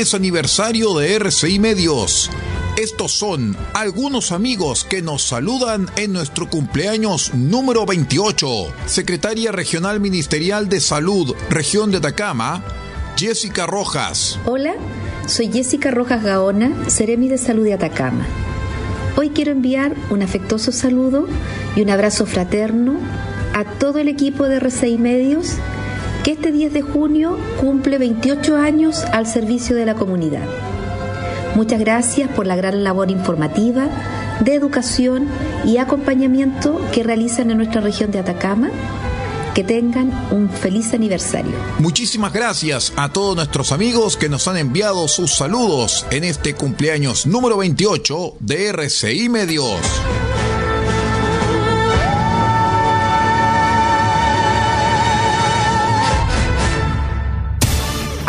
aniversario de RCI Medios. Estos son algunos amigos que nos saludan en nuestro cumpleaños número 28. Secretaria Regional Ministerial de Salud, Región de Atacama, Jessica Rojas. Hola, soy Jessica Rojas Gaona, Seremi de Salud de Atacama. Hoy quiero enviar un afectuoso saludo y un abrazo fraterno a todo el equipo de RCI Medios que este 10 de junio cumple 28 años al servicio de la comunidad. Muchas gracias por la gran labor informativa, de educación y acompañamiento que realizan en nuestra región de Atacama. Que tengan un feliz aniversario. Muchísimas gracias a todos nuestros amigos que nos han enviado sus saludos en este cumpleaños número 28 de RCI Medios.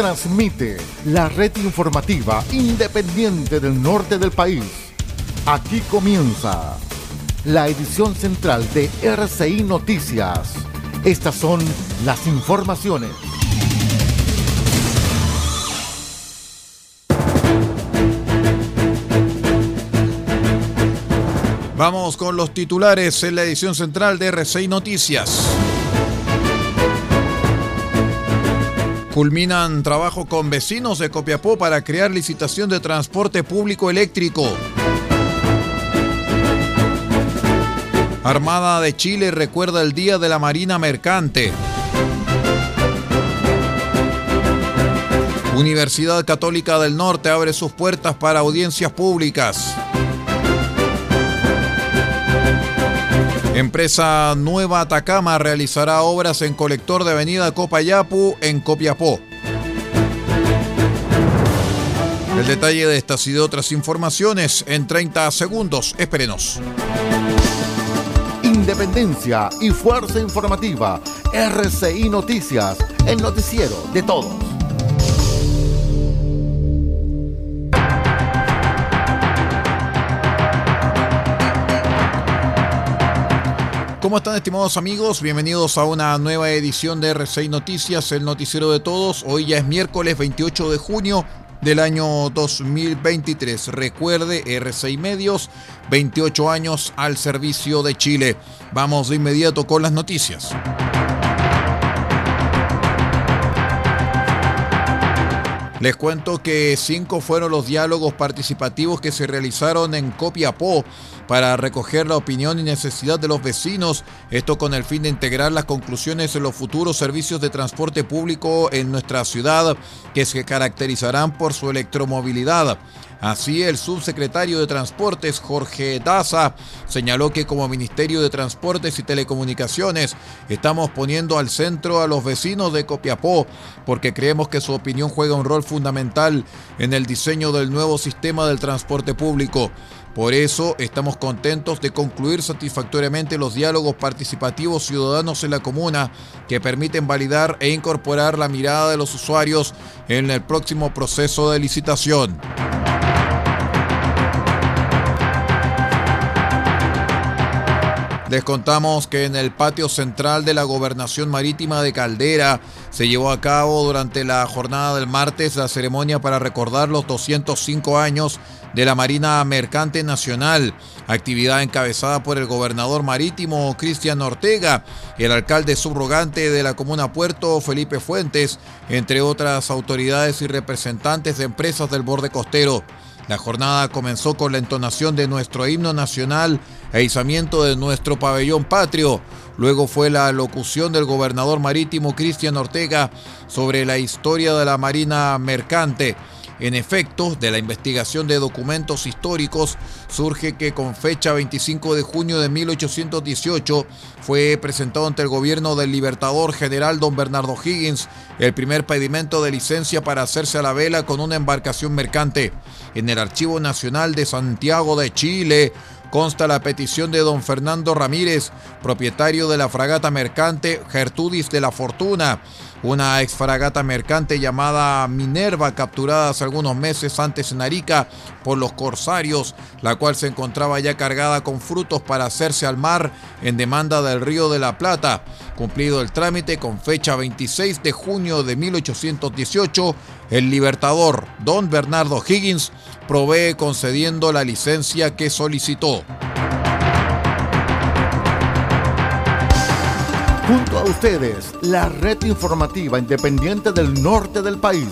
transmite la red informativa independiente del norte del país. Aquí comienza la edición central de RCI Noticias. Estas son las informaciones. Vamos con los titulares en la edición central de RCI Noticias. Culminan trabajo con vecinos de Copiapó para crear licitación de transporte público eléctrico. Armada de Chile recuerda el Día de la Marina Mercante. Universidad Católica del Norte abre sus puertas para audiencias públicas. Empresa Nueva Atacama realizará obras en colector de Avenida Copayapu en Copiapó. El detalle de estas y de otras informaciones en 30 segundos. Espérenos. Independencia y fuerza informativa. RCI Noticias, el noticiero de todos. ¿Cómo están estimados amigos? Bienvenidos a una nueva edición de R6 Noticias, el noticiero de todos. Hoy ya es miércoles 28 de junio del año 2023. Recuerde, R6 Medios, 28 años al servicio de Chile. Vamos de inmediato con las noticias. Les cuento que cinco fueron los diálogos participativos que se realizaron en Copiapó para recoger la opinión y necesidad de los vecinos, esto con el fin de integrar las conclusiones en los futuros servicios de transporte público en nuestra ciudad, que se caracterizarán por su electromovilidad. Así, el subsecretario de Transportes, Jorge Daza, señaló que como Ministerio de Transportes y Telecomunicaciones estamos poniendo al centro a los vecinos de Copiapó, porque creemos que su opinión juega un rol fundamental en el diseño del nuevo sistema del transporte público. Por eso estamos contentos de concluir satisfactoriamente los diálogos participativos ciudadanos en la comuna que permiten validar e incorporar la mirada de los usuarios en el próximo proceso de licitación. Les contamos que en el patio central de la Gobernación Marítima de Caldera se llevó a cabo durante la jornada del martes la ceremonia para recordar los 205 años de la Marina Mercante Nacional, actividad encabezada por el gobernador marítimo Cristian Ortega, el alcalde subrogante de la comuna Puerto Felipe Fuentes, entre otras autoridades y representantes de empresas del borde costero. La jornada comenzó con la entonación de nuestro himno nacional e izamiento de nuestro pabellón patrio. Luego fue la locución del gobernador marítimo Cristian Ortega sobre la historia de la Marina Mercante. En efecto, de la investigación de documentos históricos surge que con fecha 25 de junio de 1818 fue presentado ante el gobierno del libertador general don Bernardo Higgins el primer pedimento de licencia para hacerse a la vela con una embarcación mercante. En el Archivo Nacional de Santiago de Chile consta la petición de don Fernando Ramírez, propietario de la fragata mercante Gertudis de la Fortuna, una ex fragata mercante llamada Minerva, capturada hace algunos meses antes en Arica por los corsarios, la cual se encontraba ya cargada con frutos para hacerse al mar en demanda del Río de la Plata. Cumplido el trámite con fecha 26 de junio de 1818, el libertador don Bernardo Higgins provee concediendo la licencia que solicitó. Junto a ustedes, la red informativa independiente del norte del país.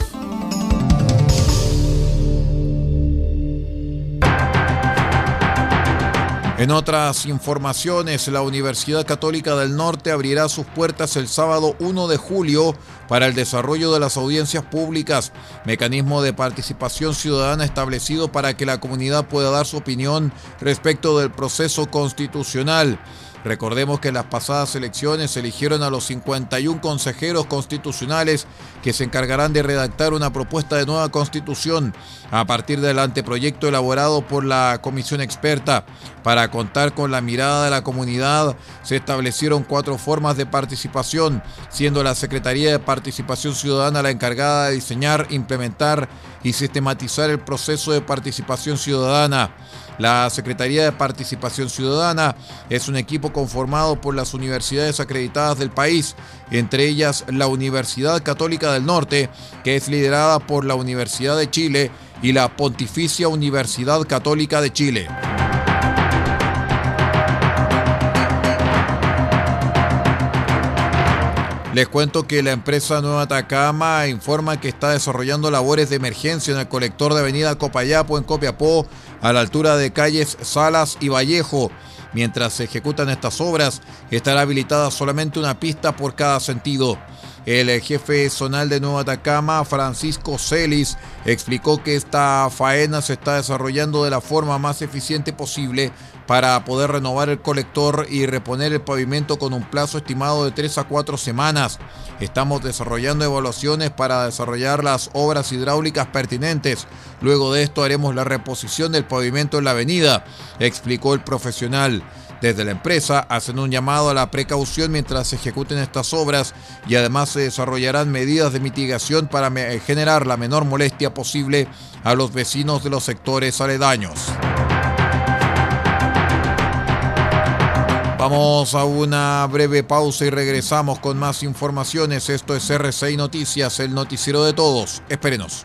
En otras informaciones, la Universidad Católica del Norte abrirá sus puertas el sábado 1 de julio para el desarrollo de las audiencias públicas, mecanismo de participación ciudadana establecido para que la comunidad pueda dar su opinión respecto del proceso constitucional. Recordemos que en las pasadas elecciones se eligieron a los 51 consejeros constitucionales que se encargarán de redactar una propuesta de nueva constitución a partir del anteproyecto elaborado por la comisión experta. Para contar con la mirada de la comunidad se establecieron cuatro formas de participación, siendo la Secretaría de Participación Ciudadana la encargada de diseñar, implementar y sistematizar el proceso de participación ciudadana. La Secretaría de Participación Ciudadana es un equipo conformado por las universidades acreditadas del país, entre ellas la Universidad Católica del Norte, que es liderada por la Universidad de Chile y la Pontificia Universidad Católica de Chile. Les cuento que la empresa Nueva Atacama informa que está desarrollando labores de emergencia en el colector de Avenida Copayapo en Copiapó a la altura de calles Salas y Vallejo. Mientras se ejecutan estas obras, estará habilitada solamente una pista por cada sentido. El jefe zonal de Nueva Atacama, Francisco Celis, explicó que esta faena se está desarrollando de la forma más eficiente posible para poder renovar el colector y reponer el pavimento con un plazo estimado de 3 a 4 semanas. Estamos desarrollando evaluaciones para desarrollar las obras hidráulicas pertinentes. Luego de esto haremos la reposición del pavimento en la avenida, explicó el profesional. Desde la empresa hacen un llamado a la precaución mientras se ejecuten estas obras y además se desarrollarán medidas de mitigación para generar la menor molestia posible a los vecinos de los sectores aledaños. Vamos a una breve pausa y regresamos con más informaciones. Esto es RCI Noticias, el noticiero de todos. Espérenos.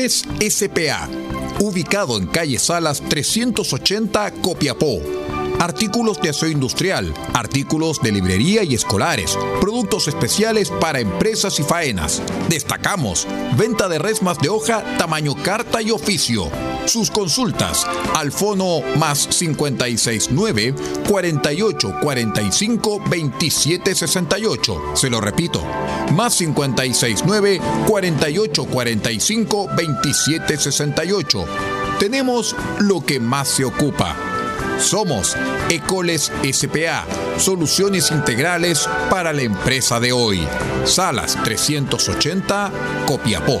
Ecoles SPA, ubicado en calle Salas 380 Copiapó artículos de aseo industrial, artículos de librería y escolares, productos especiales para empresas y faenas. Destacamos venta de resmas de hoja tamaño carta y oficio. Sus consultas al fono más 569 48 45 27 68. Se lo repito, más 569 48 45 27 68. Tenemos lo que más se ocupa somos Ecoles SPA, soluciones integrales para la empresa de hoy. Salas 380, Copiapó.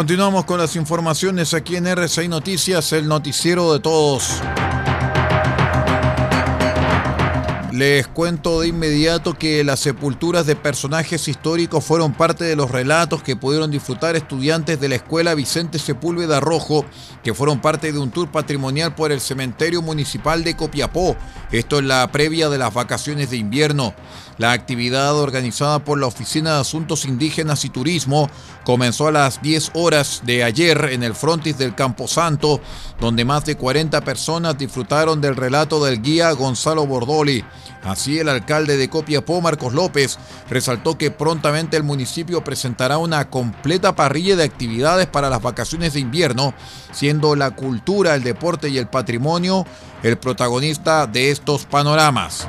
Continuamos con las informaciones aquí en RCI Noticias, el noticiero de todos. Les cuento de inmediato que las sepulturas de personajes históricos fueron parte de los relatos que pudieron disfrutar estudiantes de la escuela Vicente Sepúlveda Rojo, que fueron parte de un tour patrimonial por el cementerio municipal de Copiapó. Esto es la previa de las vacaciones de invierno. La actividad organizada por la Oficina de Asuntos Indígenas y Turismo comenzó a las 10 horas de ayer en el frontis del Camposanto, donde más de 40 personas disfrutaron del relato del guía Gonzalo Bordoli. Así el alcalde de Copiapó, Marcos López, resaltó que prontamente el municipio presentará una completa parrilla de actividades para las vacaciones de invierno, siendo la cultura, el deporte y el patrimonio el protagonista de estos panoramas.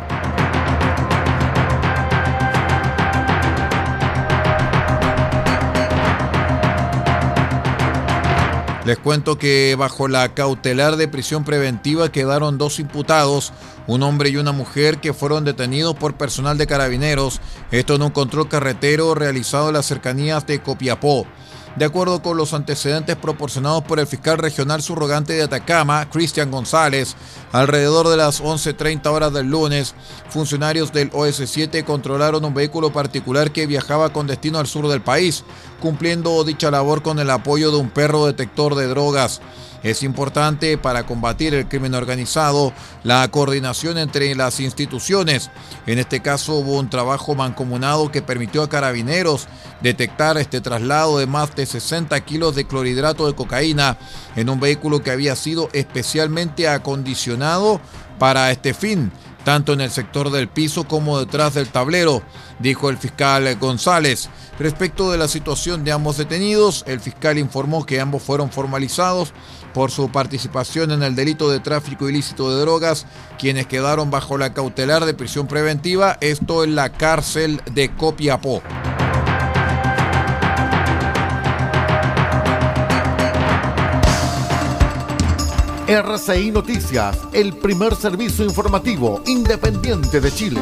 Les cuento que bajo la cautelar de prisión preventiva quedaron dos imputados, un hombre y una mujer que fueron detenidos por personal de carabineros, esto en un control carretero realizado en las cercanías de Copiapó. De acuerdo con los antecedentes proporcionados por el fiscal regional subrogante de Atacama, Cristian González, alrededor de las 11.30 horas del lunes, funcionarios del OS7 controlaron un vehículo particular que viajaba con destino al sur del país, cumpliendo dicha labor con el apoyo de un perro detector de drogas. Es importante para combatir el crimen organizado la coordinación entre las instituciones. En este caso hubo un trabajo mancomunado que permitió a carabineros detectar este traslado de más de 60 kilos de clorhidrato de cocaína en un vehículo que había sido especialmente acondicionado para este fin tanto en el sector del piso como detrás del tablero, dijo el fiscal González. Respecto de la situación de ambos detenidos, el fiscal informó que ambos fueron formalizados por su participación en el delito de tráfico ilícito de drogas, quienes quedaron bajo la cautelar de prisión preventiva, esto en la cárcel de Copiapó. RCI Noticias, el primer servicio informativo independiente de Chile.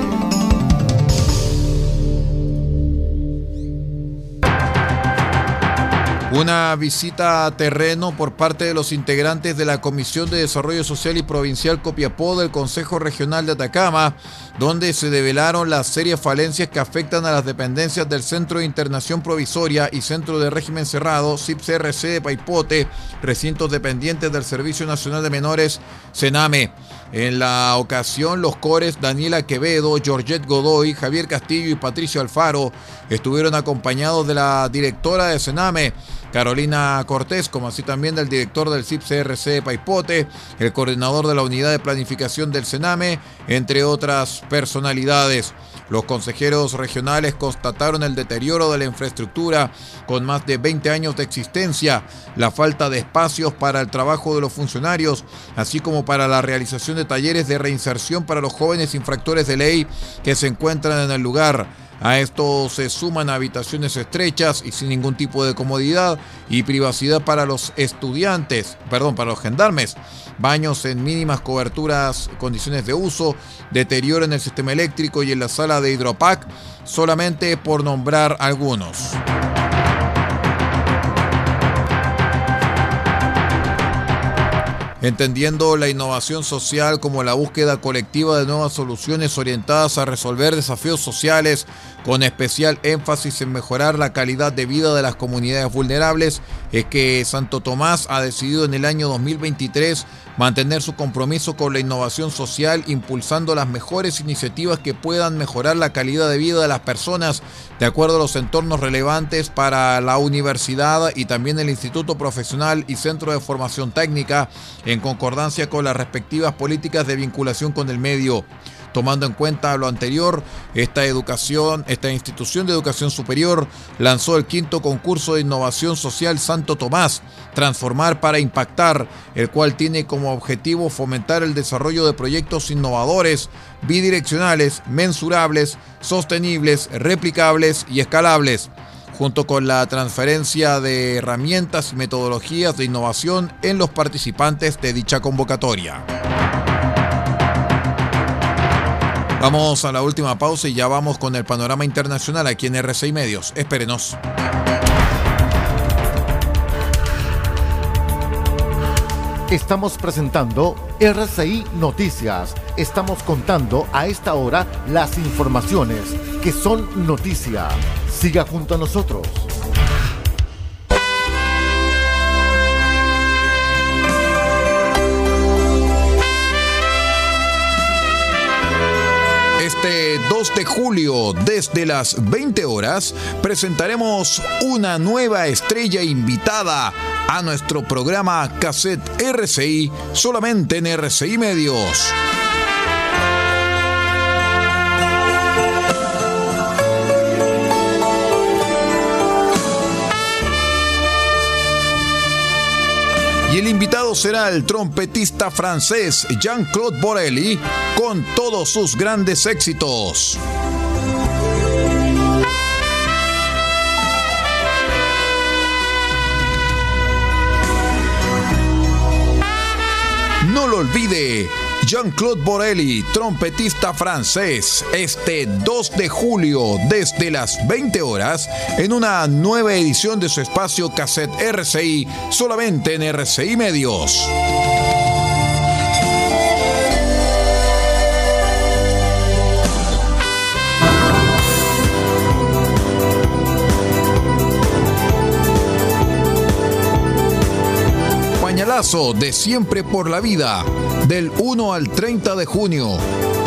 Una visita a terreno por parte de los integrantes de la Comisión de Desarrollo Social y Provincial Copiapó del Consejo Regional de Atacama, donde se develaron las serias falencias que afectan a las dependencias del Centro de Internación Provisoria y Centro de Régimen Cerrado, CIPCRC de Paipote, recintos dependientes del Servicio Nacional de Menores, CENAME. En la ocasión, los cores Daniela Quevedo, Georgette Godoy, Javier Castillo y Patricio Alfaro estuvieron acompañados de la directora de CENAME, Carolina Cortés, como así también del director del CIP-CRC de Paipote, el coordinador de la unidad de planificación del Sename, entre otras personalidades. Los consejeros regionales constataron el deterioro de la infraestructura con más de 20 años de existencia, la falta de espacios para el trabajo de los funcionarios, así como para la realización de talleres de reinserción para los jóvenes infractores de ley que se encuentran en el lugar. A esto se suman habitaciones estrechas y sin ningún tipo de comodidad y privacidad para los estudiantes, perdón, para los gendarmes, baños en mínimas coberturas, condiciones de uso, deterioro en el sistema eléctrico y en la sala de hidropac, solamente por nombrar algunos. Entendiendo la innovación social como la búsqueda colectiva de nuevas soluciones orientadas a resolver desafíos sociales, con especial énfasis en mejorar la calidad de vida de las comunidades vulnerables, es que Santo Tomás ha decidido en el año 2023 mantener su compromiso con la innovación social, impulsando las mejores iniciativas que puedan mejorar la calidad de vida de las personas de acuerdo a los entornos relevantes para la universidad y también el Instituto Profesional y Centro de Formación Técnica, en concordancia con las respectivas políticas de vinculación con el medio. Tomando en cuenta lo anterior, esta educación, esta institución de educación superior lanzó el quinto concurso de innovación social Santo Tomás, Transformar para Impactar, el cual tiene como objetivo fomentar el desarrollo de proyectos innovadores, bidireccionales, mensurables, sostenibles, replicables y escalables junto con la transferencia de herramientas y metodologías de innovación en los participantes de dicha convocatoria. Vamos a la última pausa y ya vamos con el panorama internacional aquí en RCI Medios. Espérenos. Estamos presentando RCI Noticias. Estamos contando a esta hora las informaciones que son noticia. Siga junto a nosotros. 2 de julio, desde las 20 horas, presentaremos una nueva estrella invitada a nuestro programa Cassette RCI, solamente en RCI Medios. Será el trompetista francés Jean-Claude Borelli con todos sus grandes éxitos. Olvide, Jean-Claude Borelli, trompetista francés, este 2 de julio desde las 20 horas en una nueva edición de su espacio cassette RCI, solamente en RCI Medios. Pañalazo de Siempre por la Vida del 1 al 30 de junio.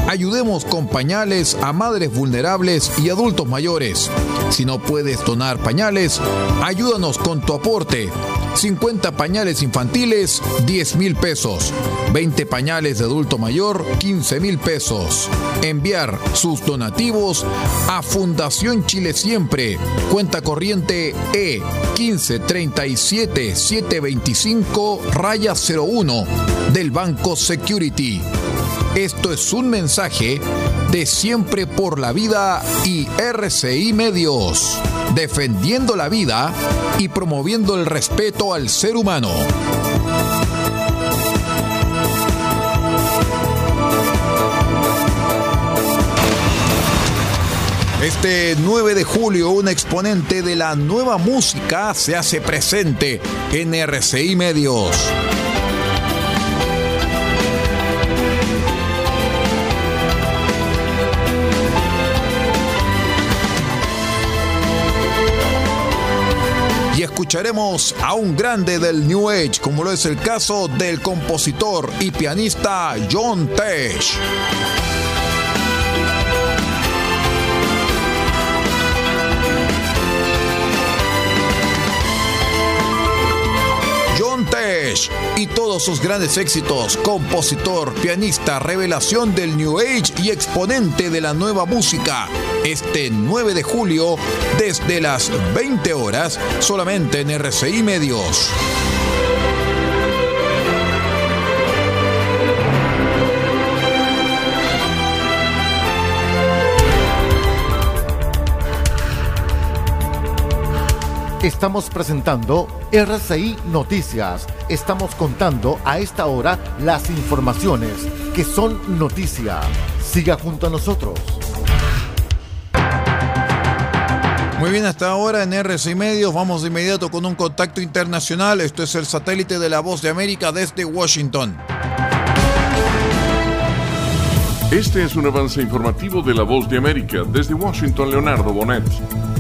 Ayudemos con pañales a madres vulnerables y adultos mayores. Si no puedes donar pañales, ayúdanos con tu aporte. 50 pañales infantiles, 10 mil pesos. 20 pañales de adulto mayor, 15 mil pesos. Enviar sus donativos a Fundación Chile Siempre. Cuenta corriente E 1537 725 raya 01 del Banco Security. Esto es un mensaje de Siempre por la Vida y RCI Medios, defendiendo la vida y promoviendo el respeto al ser humano. Este 9 de julio, un exponente de la nueva música se hace presente en RCI Medios. Escucharemos a un grande del New Age, como lo es el caso del compositor y pianista John Tesh. Todos sus grandes éxitos, compositor, pianista, revelación del New Age y exponente de la nueva música. Este 9 de julio, desde las 20 horas, solamente en RCI Medios. Estamos presentando RCI Noticias. Estamos contando a esta hora las informaciones que son noticia. Siga junto a nosotros. Muy bien, hasta ahora en RCI Medios vamos de inmediato con un contacto internacional. Esto es el satélite de la Voz de América desde Washington. Este es un avance informativo de la Voz de América. Desde Washington, Leonardo Bonet.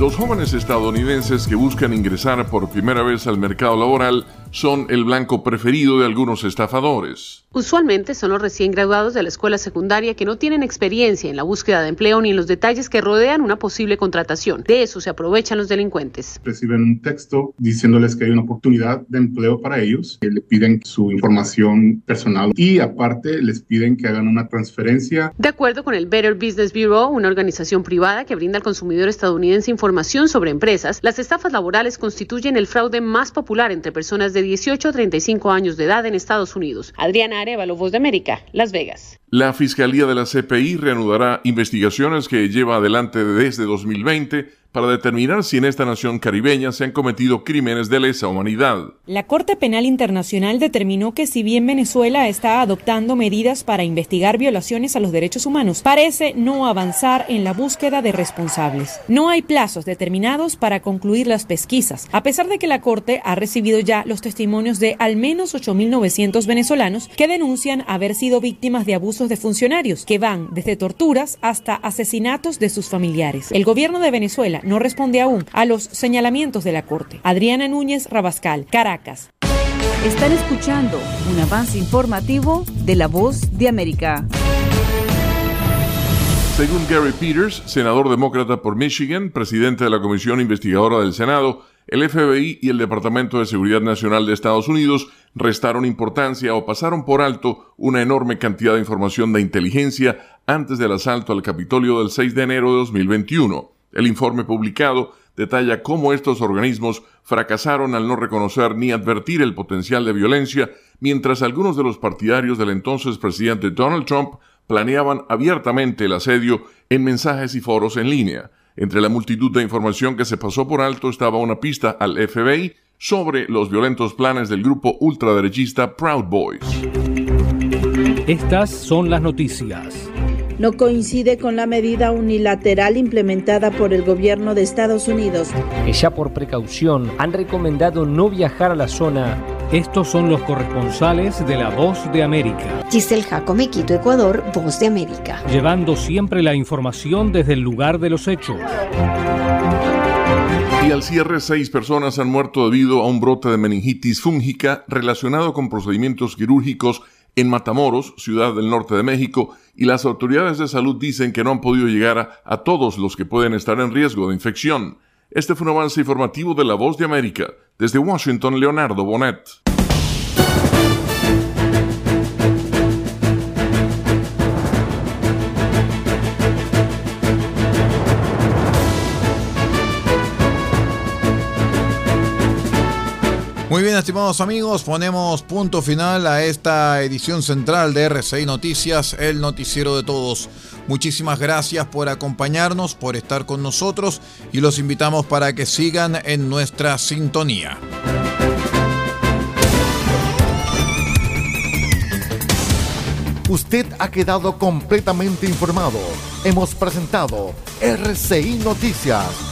Los jóvenes estadounidenses que buscan ingresar por primera vez al mercado laboral son el blanco preferido de algunos estafadores. Usualmente son los recién graduados de la escuela secundaria que no tienen experiencia en la búsqueda de empleo ni en los detalles que rodean una posible contratación. De eso se aprovechan los delincuentes. Reciben un texto diciéndoles que hay una oportunidad de empleo para ellos, que le piden su información personal y aparte les piden que hagan una transferencia. De acuerdo con el Better Business Bureau, una organización privada que brinda al consumidor estadounidense información sobre empresas, las estafas laborales constituyen el fraude más popular entre personas de 18 a 35 años de edad en Estados Unidos. Adriana Arevalo, Voz de América, Las Vegas. La Fiscalía de la CPI reanudará investigaciones que lleva adelante desde 2020 para determinar si en esta nación caribeña se han cometido crímenes de lesa humanidad. La Corte Penal Internacional determinó que si bien Venezuela está adoptando medidas para investigar violaciones a los derechos humanos, parece no avanzar en la búsqueda de responsables. No hay plazos determinados para concluir las pesquisas, a pesar de que la Corte ha recibido ya los testimonios de al menos 8.900 venezolanos que denuncian haber sido víctimas de abusos de funcionarios, que van desde torturas hasta asesinatos de sus familiares. El gobierno de Venezuela no responde aún a los señalamientos de la Corte. Adriana Núñez Rabascal, Caracas. Están escuchando un avance informativo de La Voz de América. Según Gary Peters, senador demócrata por Michigan, presidente de la Comisión Investigadora del Senado, el FBI y el Departamento de Seguridad Nacional de Estados Unidos restaron importancia o pasaron por alto una enorme cantidad de información de inteligencia antes del asalto al Capitolio del 6 de enero de 2021. El informe publicado detalla cómo estos organismos fracasaron al no reconocer ni advertir el potencial de violencia, mientras algunos de los partidarios del entonces presidente Donald Trump planeaban abiertamente el asedio en mensajes y foros en línea. Entre la multitud de información que se pasó por alto estaba una pista al FBI sobre los violentos planes del grupo ultraderechista Proud Boys. Estas son las noticias no coincide con la medida unilateral implementada por el gobierno de Estados Unidos. Que ya por precaución han recomendado no viajar a la zona. Estos son los corresponsales de La Voz de América. Giselle Jacome, Quito, Ecuador, Voz de América. Llevando siempre la información desde el lugar de los hechos. Y al cierre, seis personas han muerto debido a un brote de meningitis fúngica relacionado con procedimientos quirúrgicos en Matamoros, ciudad del norte de México, y las autoridades de salud dicen que no han podido llegar a, todos los que pueden estar en riesgo de infección. Este fue un avance informativo de La Voz de América. Desde Washington, Leonardo Bonet. Estimados amigos, ponemos punto final a esta edición central de RCI Noticias, el noticiero de todos. Muchísimas gracias por acompañarnos, por estar con nosotros y los invitamos para que sigan en nuestra sintonía. Usted ha quedado completamente informado. Hemos presentado RCI Noticias